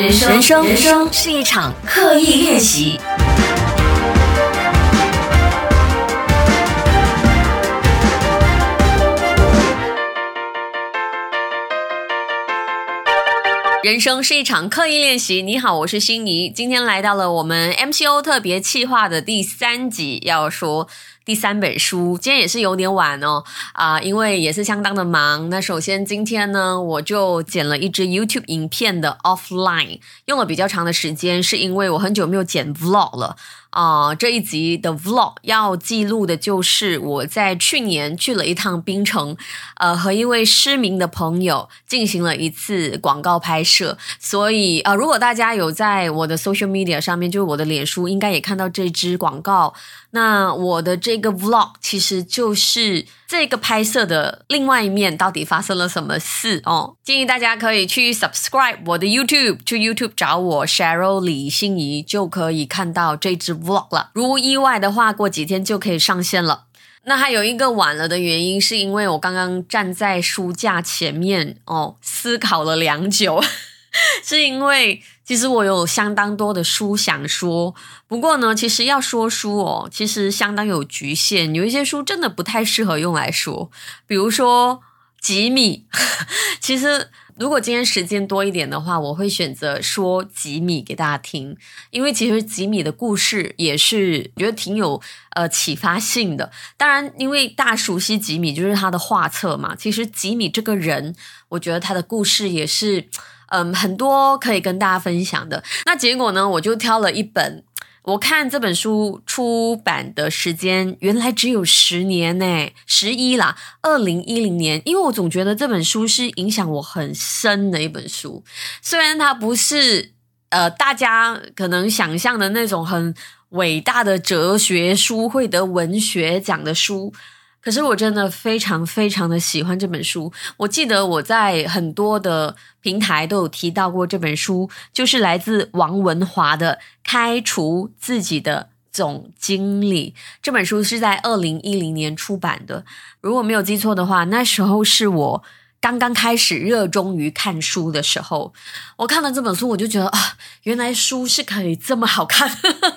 人生，人生，人生是一场刻意练习。人生是一场刻意练习。你好，我是心怡，今天来到了我们 MCO 特别企划的第三集，要说。第三本书，今天也是有点晚哦，啊，因为也是相当的忙。那首先今天呢，我就剪了一支 YouTube 影片的 offline，用了比较长的时间，是因为我很久没有剪 vlog 了。啊，这一集的 vlog 要记录的就是我在去年去了一趟槟城，呃，和一位失明的朋友进行了一次广告拍摄。所以，呃，如果大家有在我的 social media 上面，就是我的脸书，应该也看到这支广告。那我的这个 vlog 其实就是这个拍摄的另外一面，到底发生了什么事哦？建议大家可以去 subscribe 我的 YouTube，去 YouTube 找我 Cheryl 李心怡，就可以看到这支 vlog 了。如无意外的话，过几天就可以上线了。那还有一个晚了的原因，是因为我刚刚站在书架前面哦，思考了良久。是因为其实我有相当多的书想说，不过呢，其实要说书哦，其实相当有局限，有一些书真的不太适合用来说，比如说吉米。其实如果今天时间多一点的话，我会选择说吉米给大家听，因为其实吉米的故事也是觉得挺有呃启发性的。当然，因为大熟悉吉米就是他的画册嘛，其实吉米这个人，我觉得他的故事也是。嗯，很多可以跟大家分享的。那结果呢，我就挑了一本。我看这本书出版的时间原来只有十年呢，十一啦，二零一零年。因为我总觉得这本书是影响我很深的一本书，虽然它不是呃大家可能想象的那种很伟大的哲学书，会得文学奖的书。可是我真的非常非常的喜欢这本书。我记得我在很多的平台都有提到过这本书，就是来自王文华的《开除自己的总经理》。这本书是在二零一零年出版的，如果没有记错的话，那时候是我刚刚开始热衷于看书的时候。我看了这本书，我就觉得啊，原来书是可以这么好看，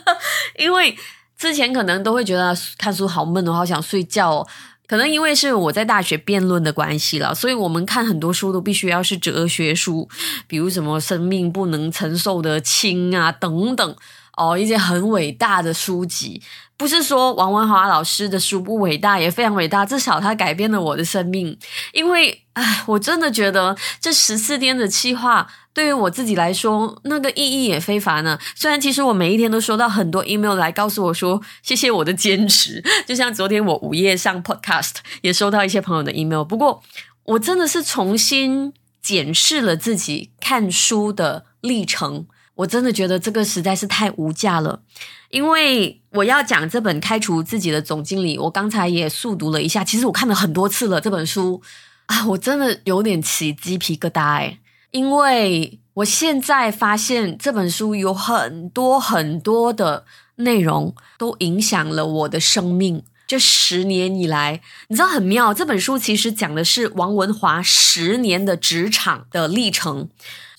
因为。之前可能都会觉得看书好闷哦，好想睡觉哦。可能因为是我在大学辩论的关系了，所以我们看很多书都必须要是哲学书，比如什么“生命不能承受的轻”啊等等哦，一些很伟大的书籍。不是说王文华老师的书不伟大，也非常伟大，至少他改变了我的生命。因为，唉，我真的觉得这十四天的计划对于我自己来说，那个意义也非凡呢。虽然其实我每一天都收到很多 email 来告诉我说谢谢我的坚持，就像昨天我午夜上 podcast 也收到一些朋友的 email。不过，我真的是重新检视了自己看书的历程。我真的觉得这个实在是太无价了，因为我要讲这本开除自己的总经理，我刚才也速读了一下，其实我看了很多次了这本书啊，我真的有点起鸡皮疙瘩哎，因为我现在发现这本书有很多很多的内容都影响了我的生命。这十年以来，你知道很妙，这本书其实讲的是王文华十年的职场的历程。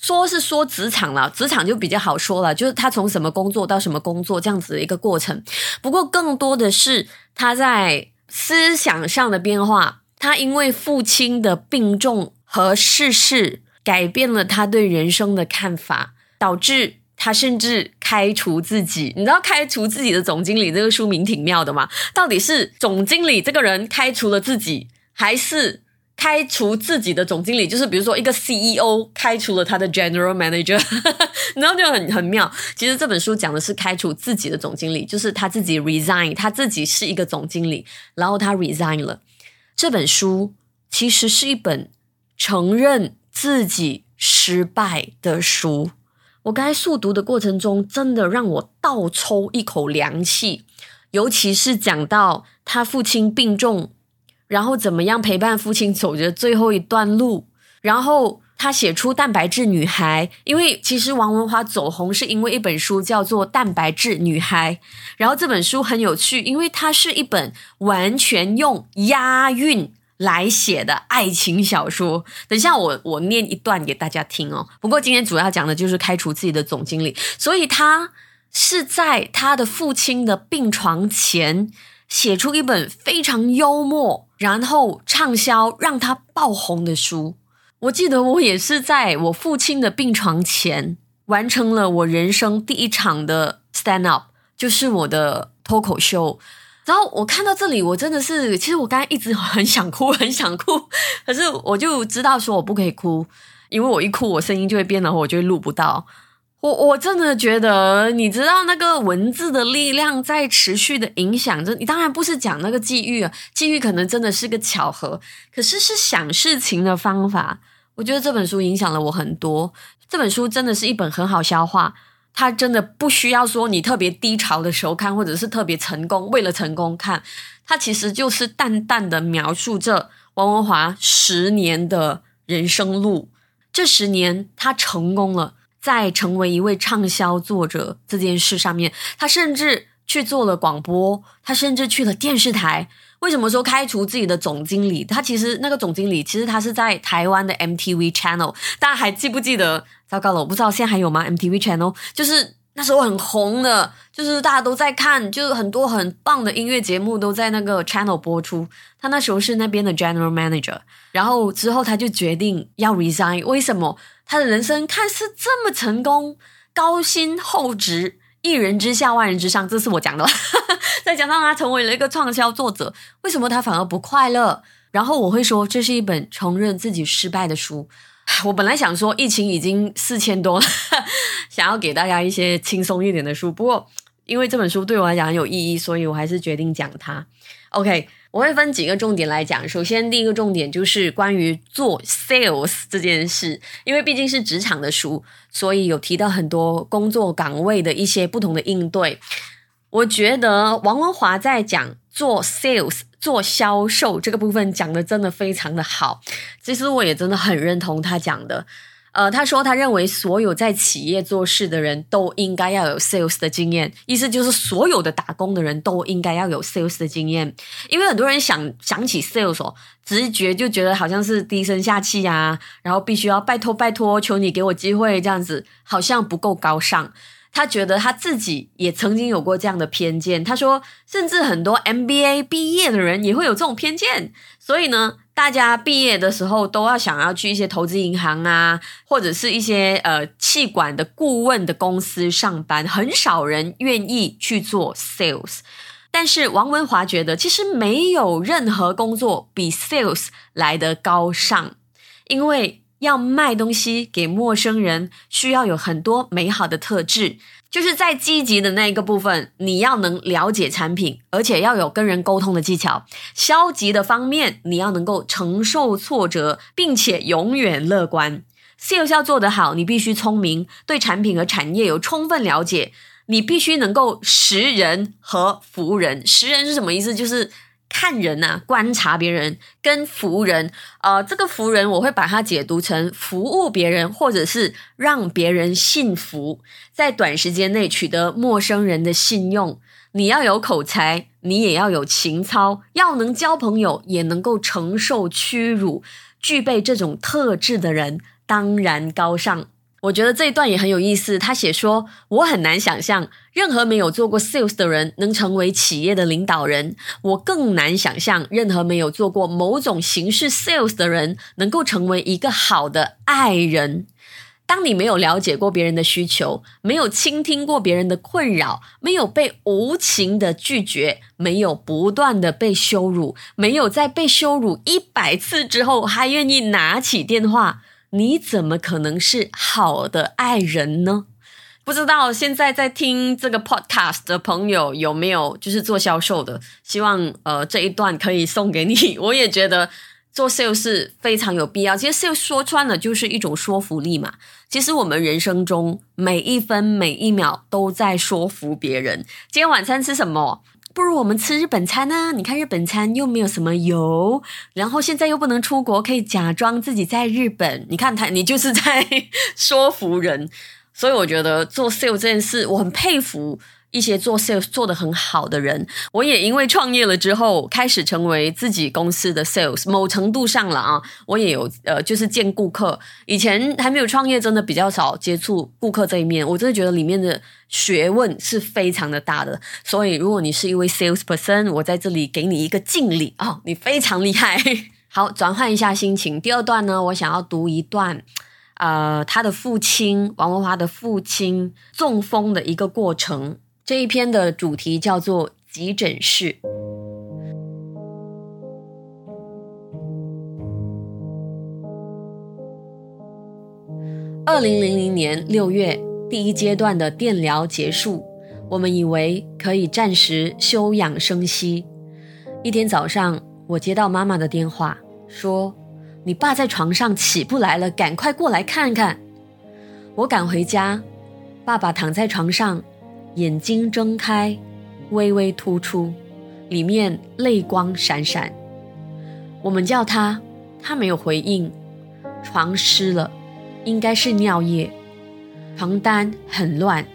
说是说职场了，职场就比较好说了，就是他从什么工作到什么工作这样子的一个过程。不过更多的是他在思想上的变化。他因为父亲的病重和逝世，改变了他对人生的看法，导致他甚至开除自己。你知道开除自己的总经理这个书名挺妙的吗？到底是总经理这个人开除了自己，还是？开除自己的总经理，就是比如说一个 CEO 开除了他的 General Manager，然后就很很妙。其实这本书讲的是开除自己的总经理，就是他自己 resign，他自己是一个总经理，然后他 resign 了。这本书其实是一本承认自己失败的书。我刚才速读的过程中，真的让我倒抽一口凉气，尤其是讲到他父亲病重。然后怎么样陪伴父亲走着最后一段路？然后他写出《蛋白质女孩》，因为其实王文华走红是因为一本书叫做《蛋白质女孩》。然后这本书很有趣，因为它是一本完全用押韵来写的爱情小说。等一下，我我念一段给大家听哦。不过今天主要讲的就是开除自己的总经理，所以他是在他的父亲的病床前写出一本非常幽默，然后畅销让他爆红的书。我记得我也是在我父亲的病床前完成了我人生第一场的 stand up，就是我的脱口秀。然后我看到这里，我真的是，其实我刚才一直 很想哭，很想哭，可是我就知道说我不可以哭，因为我一哭，我声音就会变了，我就会录不到。我我真的觉得，你知道那个文字的力量在持续的影响着你。当然不是讲那个际遇啊，际遇可能真的是个巧合，可是是想事情的方法。我觉得这本书影响了我很多。这本书真的是一本很好消化。它真的不需要说你特别低潮的时候看，或者是特别成功为了成功看，它其实就是淡淡的描述着王文华十年的人生路。这十年他成功了，在成为一位畅销作者这件事上面，他甚至去做了广播，他甚至去了电视台。为什么说开除自己的总经理？他其实那个总经理其实他是在台湾的 MTV Channel，大家还记不记得？糟糕了，我不知道现在还有吗？MTV Channel 就是那时候很红的，就是大家都在看，就是很多很棒的音乐节目都在那个 Channel 播出。他那时候是那边的 General Manager，然后之后他就决定要 resign。为什么？他的人生看似这么成功，高薪厚职，一人之下万人之上，这是我讲的。再加上他成为了一个畅销作者，为什么他反而不快乐？然后我会说，这是一本承认自己失败的书。我本来想说疫情已经四千多了，想要给大家一些轻松一点的书。不过因为这本书对我来讲很有意义，所以我还是决定讲它。OK，我会分几个重点来讲。首先，第一个重点就是关于做 sales 这件事，因为毕竟是职场的书，所以有提到很多工作岗位的一些不同的应对。我觉得王文华在讲做 sales。做销售这个部分讲的真的非常的好，其实我也真的很认同他讲的。呃，他说他认为所有在企业做事的人都应该要有 sales 的经验，意思就是所有的打工的人都应该要有 sales 的经验。因为很多人想想起 sales，直觉就觉得好像是低声下气啊，然后必须要拜托拜托，求你给我机会这样子，好像不够高尚。他觉得他自己也曾经有过这样的偏见。他说，甚至很多 MBA 毕业的人也会有这种偏见。所以呢，大家毕业的时候都要想要去一些投资银行啊，或者是一些呃气管的顾问的公司上班，很少人愿意去做 sales。但是王文华觉得，其实没有任何工作比 sales 来得高尚，因为。要卖东西给陌生人，需要有很多美好的特质，就是在积极的那一个部分，你要能了解产品，而且要有跟人沟通的技巧；消极的方面，你要能够承受挫折，并且永远乐观。sales 要做得好，你必须聪明，对产品和产业有充分了解，你必须能够识人和服人。识人是什么意思？就是。看人呐，观察别人，跟服人，呃，这个服人我会把它解读成服务别人，或者是让别人信服，在短时间内取得陌生人的信用。你要有口才，你也要有情操，要能交朋友，也能够承受屈辱，具备这种特质的人，当然高尚。我觉得这一段也很有意思。他写说：“我很难想象任何没有做过 sales 的人能成为企业的领导人。我更难想象任何没有做过某种形式 sales 的人能够成为一个好的爱人。当你没有了解过别人的需求，没有倾听过别人的困扰，没有被无情的拒绝，没有不断的被羞辱，没有在被羞辱一百次之后还愿意拿起电话。”你怎么可能是好的爱人呢？不知道现在在听这个 podcast 的朋友有没有就是做销售的？希望呃这一段可以送给你。我也觉得做 sales 是非常有必要。其实 sales 说穿了就是一种说服力嘛。其实我们人生中每一分每一秒都在说服别人。今天晚餐吃什么？不如我们吃日本餐呢？你看日本餐又没有什么油，然后现在又不能出国，可以假装自己在日本。你看他，你就是在 说服人。所以我觉得做 sale 这件事，我很佩服一些做 sales 做得很好的人，我也因为创业了之后，开始成为自己公司的 sales。某程度上了啊，我也有呃，就是见顾客。以前还没有创业，真的比较少接触顾客这一面。我真的觉得里面的学问是非常的大的。所以，如果你是一位 sales person，我在这里给你一个敬礼啊，你非常厉害。好，转换一下心情。第二段呢，我想要读一段，呃，他的父亲王文华的父亲中风的一个过程。这一篇的主题叫做急诊室。二零零零年六月，第一阶段的电疗结束，我们以为可以暂时休养生息。一天早上，我接到妈妈的电话，说：“你爸在床上起不来了，赶快过来看看。”我赶回家，爸爸躺在床上。眼睛睁开，微微突出，里面泪光闪闪。我们叫他，他没有回应。床湿了，应该是尿液。床单很乱，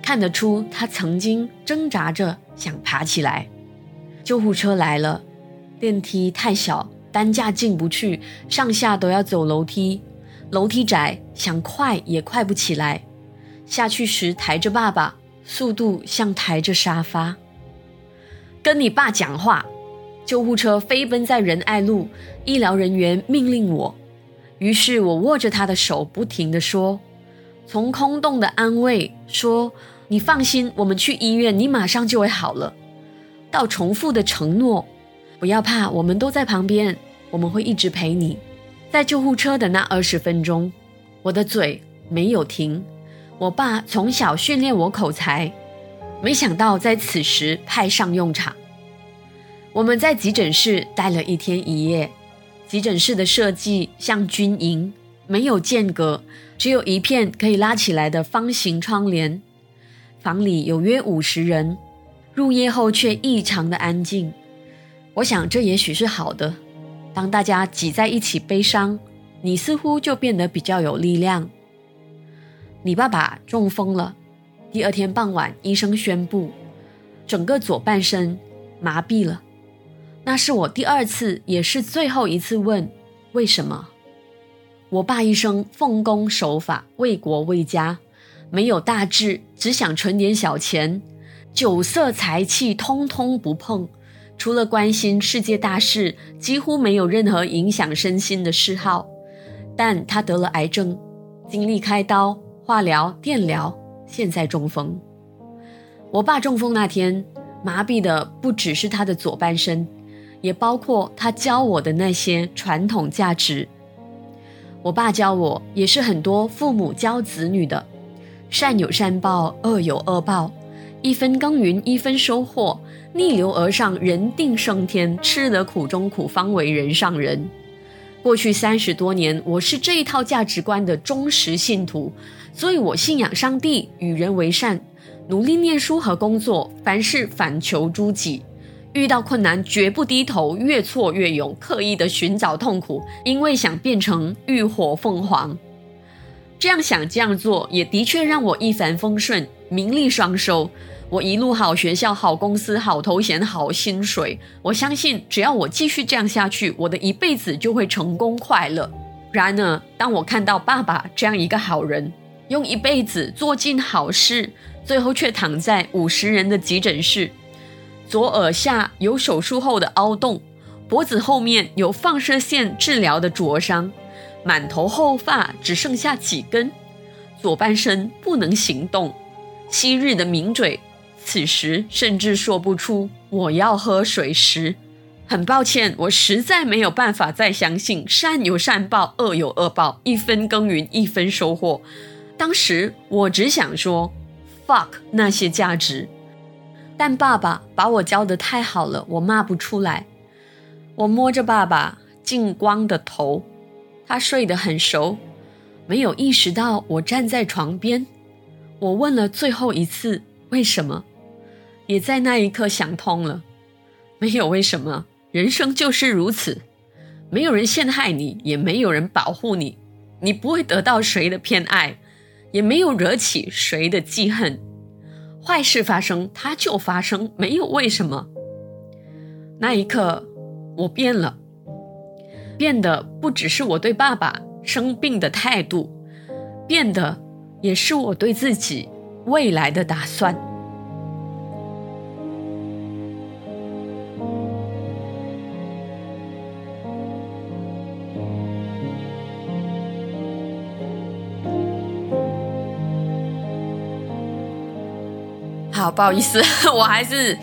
看得出他曾经挣扎着想爬起来。救护车来了，电梯太小，担架进不去，上下都要走楼梯，楼梯窄，想快也快不起来。下去时抬着爸爸。速度像抬着沙发。跟你爸讲话。救护车飞奔在仁爱路，医疗人员命令我。于是我握着他的手，不停地说：“从空洞的安慰说，你放心，我们去医院，你马上就会好了。到重复的承诺，不要怕，我们都在旁边，我们会一直陪你。在救护车的那二十分钟，我的嘴没有停。”我爸从小训练我口才，没想到在此时派上用场。我们在急诊室待了一天一夜。急诊室的设计像军营，没有间隔，只有一片可以拉起来的方形窗帘。房里有约五十人，入夜后却异常的安静。我想这也许是好的。当大家挤在一起悲伤，你似乎就变得比较有力量。你爸爸中风了。第二天傍晚，医生宣布，整个左半身麻痹了。那是我第二次，也是最后一次问为什么。我爸一生奉公守法，为国为家，没有大志，只想存点小钱，酒色财气通通不碰，除了关心世界大事，几乎没有任何影响身心的嗜好。但他得了癌症，经历开刀。化疗、电疗，现在中风。我爸中风那天，麻痹的不只是他的左半身，也包括他教我的那些传统价值。我爸教我，也是很多父母教子女的：善有善报，恶有恶报，一分耕耘一分收获，逆流而上，人定胜天。吃得苦中苦，方为人上人。过去三十多年，我是这一套价值观的忠实信徒。所以我信仰上帝，与人为善，努力念书和工作，凡事反求诸己，遇到困难绝不低头，越挫越勇，刻意的寻找痛苦，因为想变成浴火凤凰。这样想这样做，也的确让我一帆风顺，名利双收。我一路好学校、好公司、好头衔、好薪水。我相信，只要我继续这样下去，我的一辈子就会成功快乐。然而，当我看到爸爸这样一个好人，用一辈子做尽好事，最后却躺在五十人的急诊室，左耳下有手术后的凹洞，脖子后面有放射线治疗的灼伤，满头后发只剩下几根，左半身不能行动，昔日的名嘴，此时甚至说不出我要喝水时，很抱歉，我实在没有办法再相信善有善报，恶有恶报，一分耕耘一分收获。当时我只想说，fuck 那些价值，但爸爸把我教的太好了，我骂不出来。我摸着爸爸净光的头，他睡得很熟，没有意识到我站在床边。我问了最后一次为什么，也在那一刻想通了，没有为什么，人生就是如此，没有人陷害你，也没有人保护你，你不会得到谁的偏爱。也没有惹起谁的记恨，坏事发生，它就发生，没有为什么。那一刻，我变了，变的不只是我对爸爸生病的态度，变的也是我对自己未来的打算。不好意思，我还是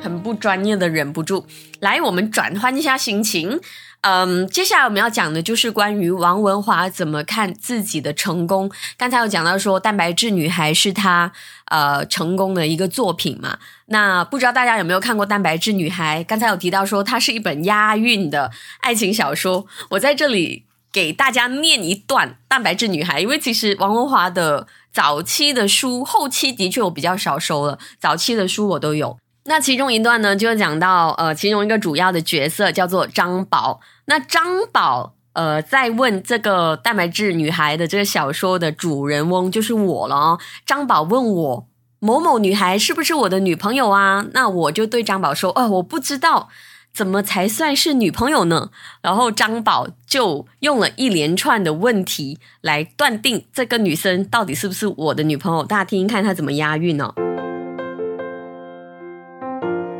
很不专业的，忍不住来，我们转换一下心情。嗯，接下来我们要讲的就是关于王文华怎么看自己的成功。刚才有讲到说，《蛋白质女孩》是他呃成功的一个作品嘛？那不知道大家有没有看过《蛋白质女孩》？刚才有提到说，它是一本押韵的爱情小说。我在这里给大家念一段《蛋白质女孩》，因为其实王文华的。早期的书，后期的确我比较少收了。早期的书我都有。那其中一段呢，就讲到呃，其中一个主要的角色叫做张宝。那张宝呃，在问这个蛋白质女孩的这个小说的主人翁就是我了哦。张宝问我某某女孩是不是我的女朋友啊？那我就对张宝说，哦，我不知道。怎么才算是女朋友呢？然后张宝就用了一连串的问题来断定这个女生到底是不是我的女朋友。大家听听看他怎么押韵哦。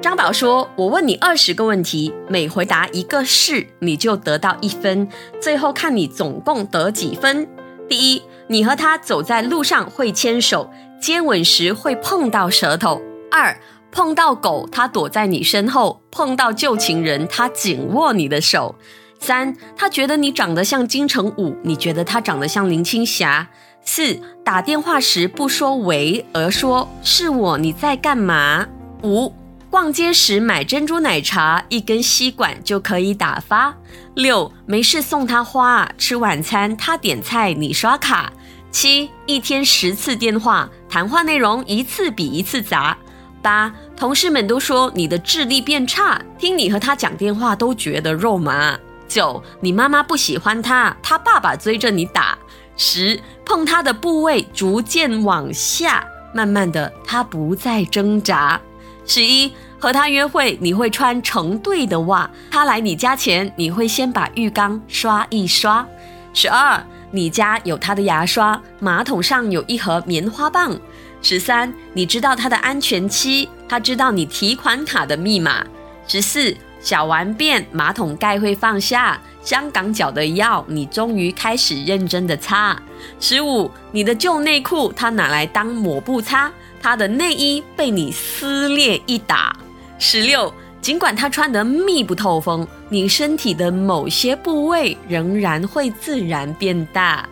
张宝说：“我问你二十个问题，每回答一个是，你就得到一分。最后看你总共得几分。第一，你和他走在路上会牵手，接吻时会碰到舌头。二。”碰到狗，他躲在你身后；碰到旧情人，他紧握你的手。三，他觉得你长得像金城武，你觉得他长得像林青霞。四，打电话时不说喂，而说是我，你在干嘛？五，逛街时买珍珠奶茶，一根吸管就可以打发。六，没事送他花，吃晚餐他点菜，你刷卡。七，一天十次电话，谈话内容一次比一次杂。八，同事们都说你的智力变差，听你和他讲电话都觉得肉麻。九，你妈妈不喜欢他，他爸爸追着你打。十，碰他的部位逐渐往下，慢慢的他不再挣扎。十一，和他约会你会穿成对的袜，他来你家前你会先把浴缸刷一刷。十二，你家有他的牙刷，马桶上有一盒棉花棒。十三，你知道他的安全期，他知道你提款卡的密码。十四，小完便马桶盖会放下，香港脚的药你终于开始认真的擦。十五，你的旧内裤他拿来当抹布擦，他的内衣被你撕裂一打。十六，尽管他穿得密不透风，你身体的某些部位仍然会自然变大。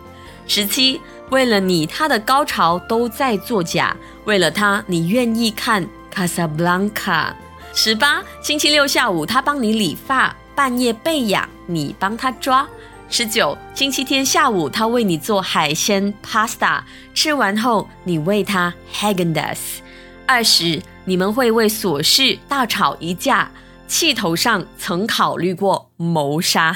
十七。为了你，他的高潮都在作假。为了他，你愿意看《卡萨布兰卡》。十八，星期六下午，他帮你理发，半夜被痒，你帮他抓。十九，星期天下午，他为你做海鲜 pasta，吃完后，你喂他 Hagendas。二十，你们会为琐事大吵一架，气头上曾考虑过谋杀。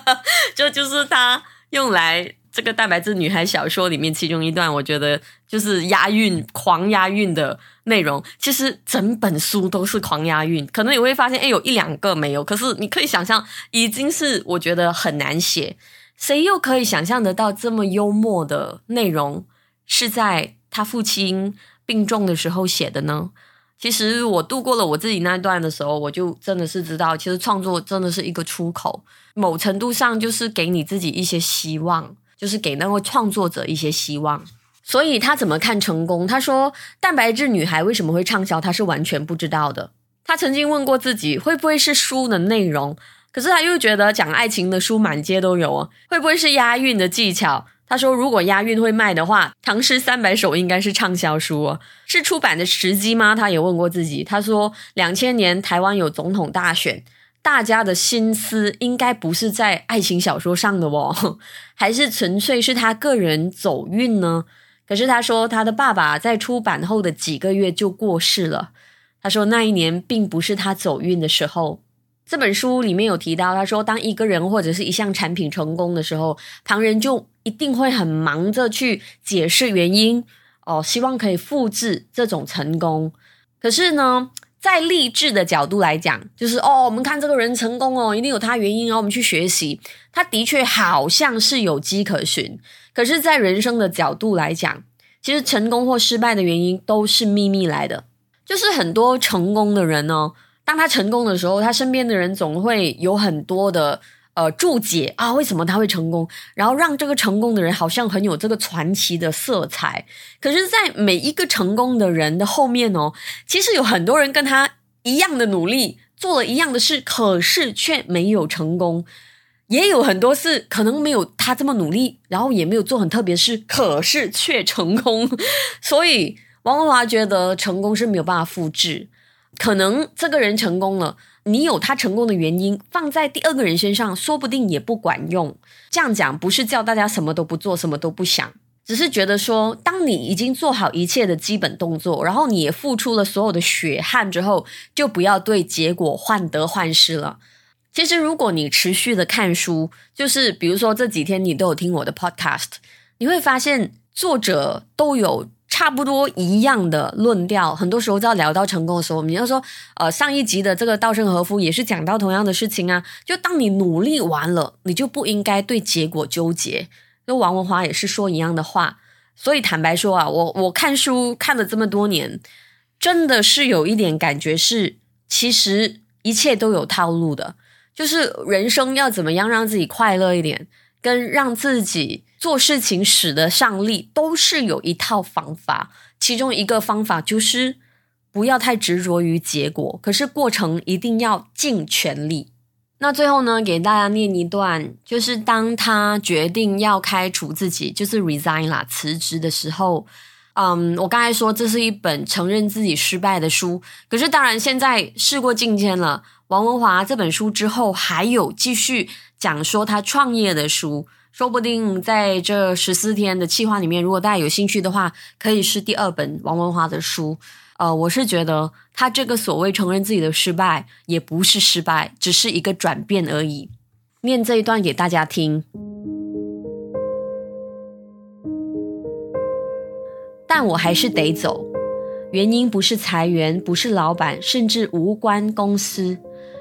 这就是他用来。这个蛋白质女孩小说里面，其中一段我觉得就是押韵、狂押韵的内容。其实整本书都是狂押韵，可能你会发现，哎，有一两个没有。可是你可以想象，已经是我觉得很难写。谁又可以想象得到这么幽默的内容是在他父亲病重的时候写的呢？其实我度过了我自己那段的时候，我就真的是知道，其实创作真的是一个出口，某程度上就是给你自己一些希望。就是给那位创作者一些希望，所以他怎么看成功？他说：“蛋白质女孩为什么会畅销？他是完全不知道的。他曾经问过自己，会不会是书的内容？可是他又觉得讲爱情的书满街都有啊，会不会是押韵的技巧？他说，如果押韵会卖的话，《唐诗三百首》应该是畅销书哦。是出版的时机吗？他也问过自己。他说，两千年台湾有总统大选。”大家的心思应该不是在爱情小说上的哦，还是纯粹是他个人走运呢？可是他说他的爸爸在出版后的几个月就过世了。他说那一年并不是他走运的时候。这本书里面有提到，他说当一个人或者是一项产品成功的时候，旁人就一定会很忙着去解释原因。哦，希望可以复制这种成功。可是呢，在励志的角度来讲，就是哦，我们看这个人成功哦，一定有他原因，然后我们去学习。他的确好像是有迹可循。可是，在人生的角度来讲，其实成功或失败的原因都是秘密来的。就是很多成功的人呢，当他成功的时候，他身边的人总会有很多的。呃，注解啊，为什么他会成功？然后让这个成功的人好像很有这个传奇的色彩。可是，在每一个成功的人的后面哦，其实有很多人跟他一样的努力，做了一样的事，可是却没有成功。也有很多是可能没有他这么努力，然后也没有做很特别事，可是却成功。所以，王文华觉得成功是没有办法复制。可能这个人成功了。你有他成功的原因，放在第二个人身上，说不定也不管用。这样讲不是叫大家什么都不做，什么都不想，只是觉得说，当你已经做好一切的基本动作，然后你也付出了所有的血汗之后，就不要对结果患得患失了。其实，如果你持续的看书，就是比如说这几天你都有听我的 podcast，你会发现作者都有。差不多一样的论调，很多时候在聊到成功的时候，我们要说，呃，上一集的这个稻盛和夫也是讲到同样的事情啊。就当你努力完了，你就不应该对结果纠结。那王文华也是说一样的话。所以坦白说啊，我我看书看了这么多年，真的是有一点感觉是，其实一切都有套路的，就是人生要怎么样让自己快乐一点。跟让自己做事情使得上力，都是有一套方法。其中一个方法就是不要太执着于结果，可是过程一定要尽全力。那最后呢，给大家念一段，就是当他决定要开除自己，就是 resign 啦，辞职的时候。嗯，我刚才说这是一本承认自己失败的书，可是当然现在事过境迁了。王文华这本书之后还有继续讲说他创业的书，说不定在这十四天的计划里面，如果大家有兴趣的话，可以是第二本王文华的书。呃，我是觉得他这个所谓承认自己的失败，也不是失败，只是一个转变而已。念这一段给大家听。但我还是得走，原因不是裁员，不是老板，甚至无关公司。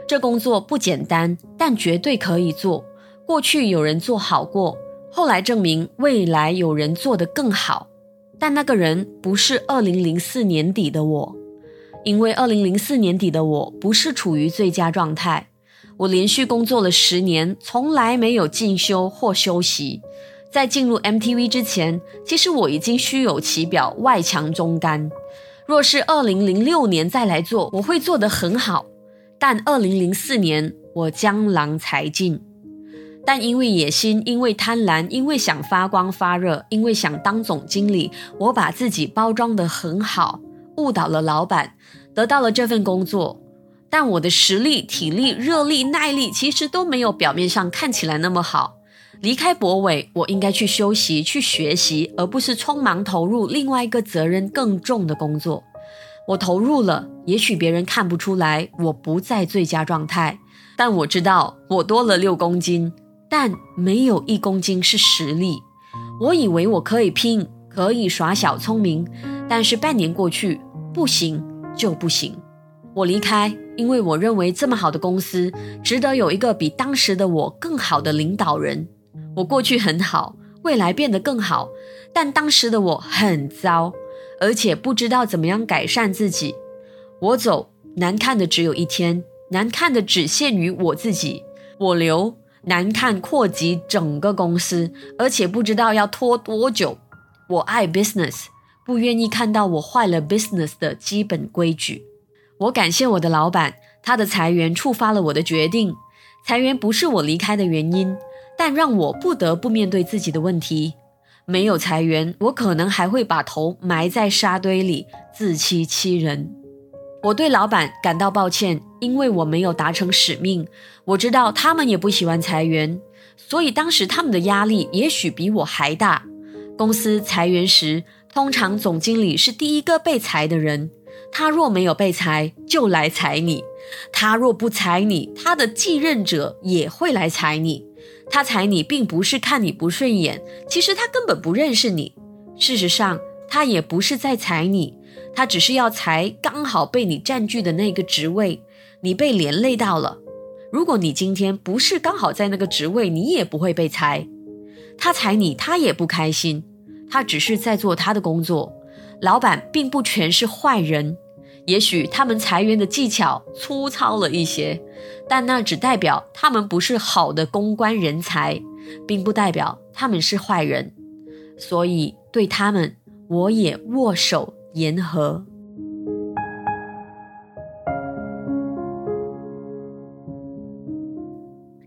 这工作不简单，但绝对可以做。过去有人做好过，后来证明未来有人做得更好。但那个人不是二零零四年底的我，因为二零零四年底的我不是处于最佳状态。我连续工作了十年，从来没有进修或休息。在进入 MTV 之前，其实我已经虚有其表，外强中干。若是二零零六年再来做，我会做得很好。但二零零四年我江郎才尽。但因为野心，因为贪婪，因为想发光发热，因为想当总经理，我把自己包装得很好，误导了老板，得到了这份工作。但我的实力、体力、热力、耐力，其实都没有表面上看起来那么好。离开博伟，我应该去休息、去学习，而不是匆忙投入另外一个责任更重的工作。我投入了，也许别人看不出来我不在最佳状态，但我知道我多了六公斤，但没有一公斤是实力。我以为我可以拼，可以耍小聪明，但是半年过去，不行就不行。我离开，因为我认为这么好的公司，值得有一个比当时的我更好的领导人。我过去很好，未来变得更好，但当时的我很糟，而且不知道怎么样改善自己。我走，难看的只有一天，难看的只限于我自己；我留，难看扩及整个公司，而且不知道要拖多久。我爱 business，不愿意看到我坏了 business 的基本规矩。我感谢我的老板，他的裁员触发了我的决定。裁员不是我离开的原因。但让我不得不面对自己的问题。没有裁员，我可能还会把头埋在沙堆里，自欺欺人。我对老板感到抱歉，因为我没有达成使命。我知道他们也不喜欢裁员，所以当时他们的压力也许比我还大。公司裁员时，通常总经理是第一个被裁的人。他若没有被裁，就来裁你；他若不裁你，他的继任者也会来裁你。他裁你，并不是看你不顺眼，其实他根本不认识你。事实上，他也不是在裁你，他只是要裁刚好被你占据的那个职位，你被连累到了。如果你今天不是刚好在那个职位，你也不会被裁。他裁你，他也不开心，他只是在做他的工作。老板并不全是坏人，也许他们裁员的技巧粗糙了一些，但那只代表他们不是好的公关人才，并不代表他们是坏人。所以对他们，我也握手言和。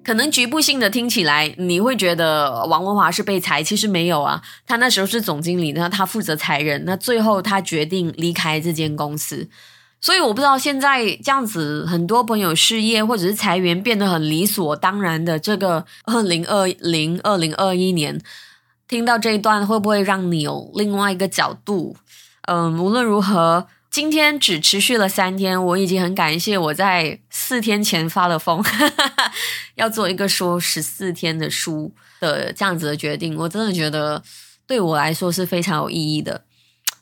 可能局部性的听起来，你会觉得王文华是被裁，其实没有啊。他那时候是总经理，那他负责裁人，那最后他决定离开这间公司。所以我不知道现在这样子，很多朋友失业或者是裁员变得很理所当然的这个二零二零二零二一年，听到这一段会不会让你有另外一个角度？嗯，无论如何。今天只持续了三天，我已经很感谢我在四天前发了疯，要做一个说十四天的书的这样子的决定。我真的觉得对我来说是非常有意义的。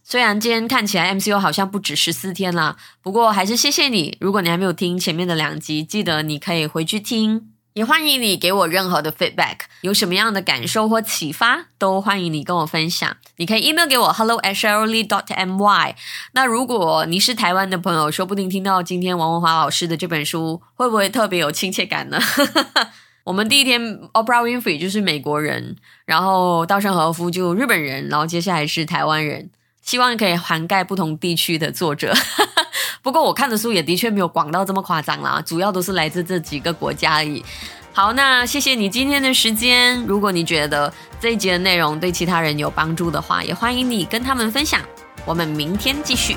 虽然今天看起来 MCU 好像不止十四天啦，不过还是谢谢你。如果你还没有听前面的两集，记得你可以回去听。也欢迎你给我任何的 feedback，有什么样的感受或启发，都欢迎你跟我分享。你可以 email 给我 hello at sherly dot my。那如果你是台湾的朋友，说不定听到今天王文华老师的这本书，会不会特别有亲切感呢？我们第一天 Oprah Winfrey 就是美国人，然后稻盛和夫就日本人，然后接下来是台湾人。希望可以涵盖不同地区的作者。不过我看的书也的确没有广到这么夸张啦，主要都是来自这几个国家而已。好，那谢谢你今天的时间。如果你觉得这一集的内容对其他人有帮助的话，也欢迎你跟他们分享。我们明天继续。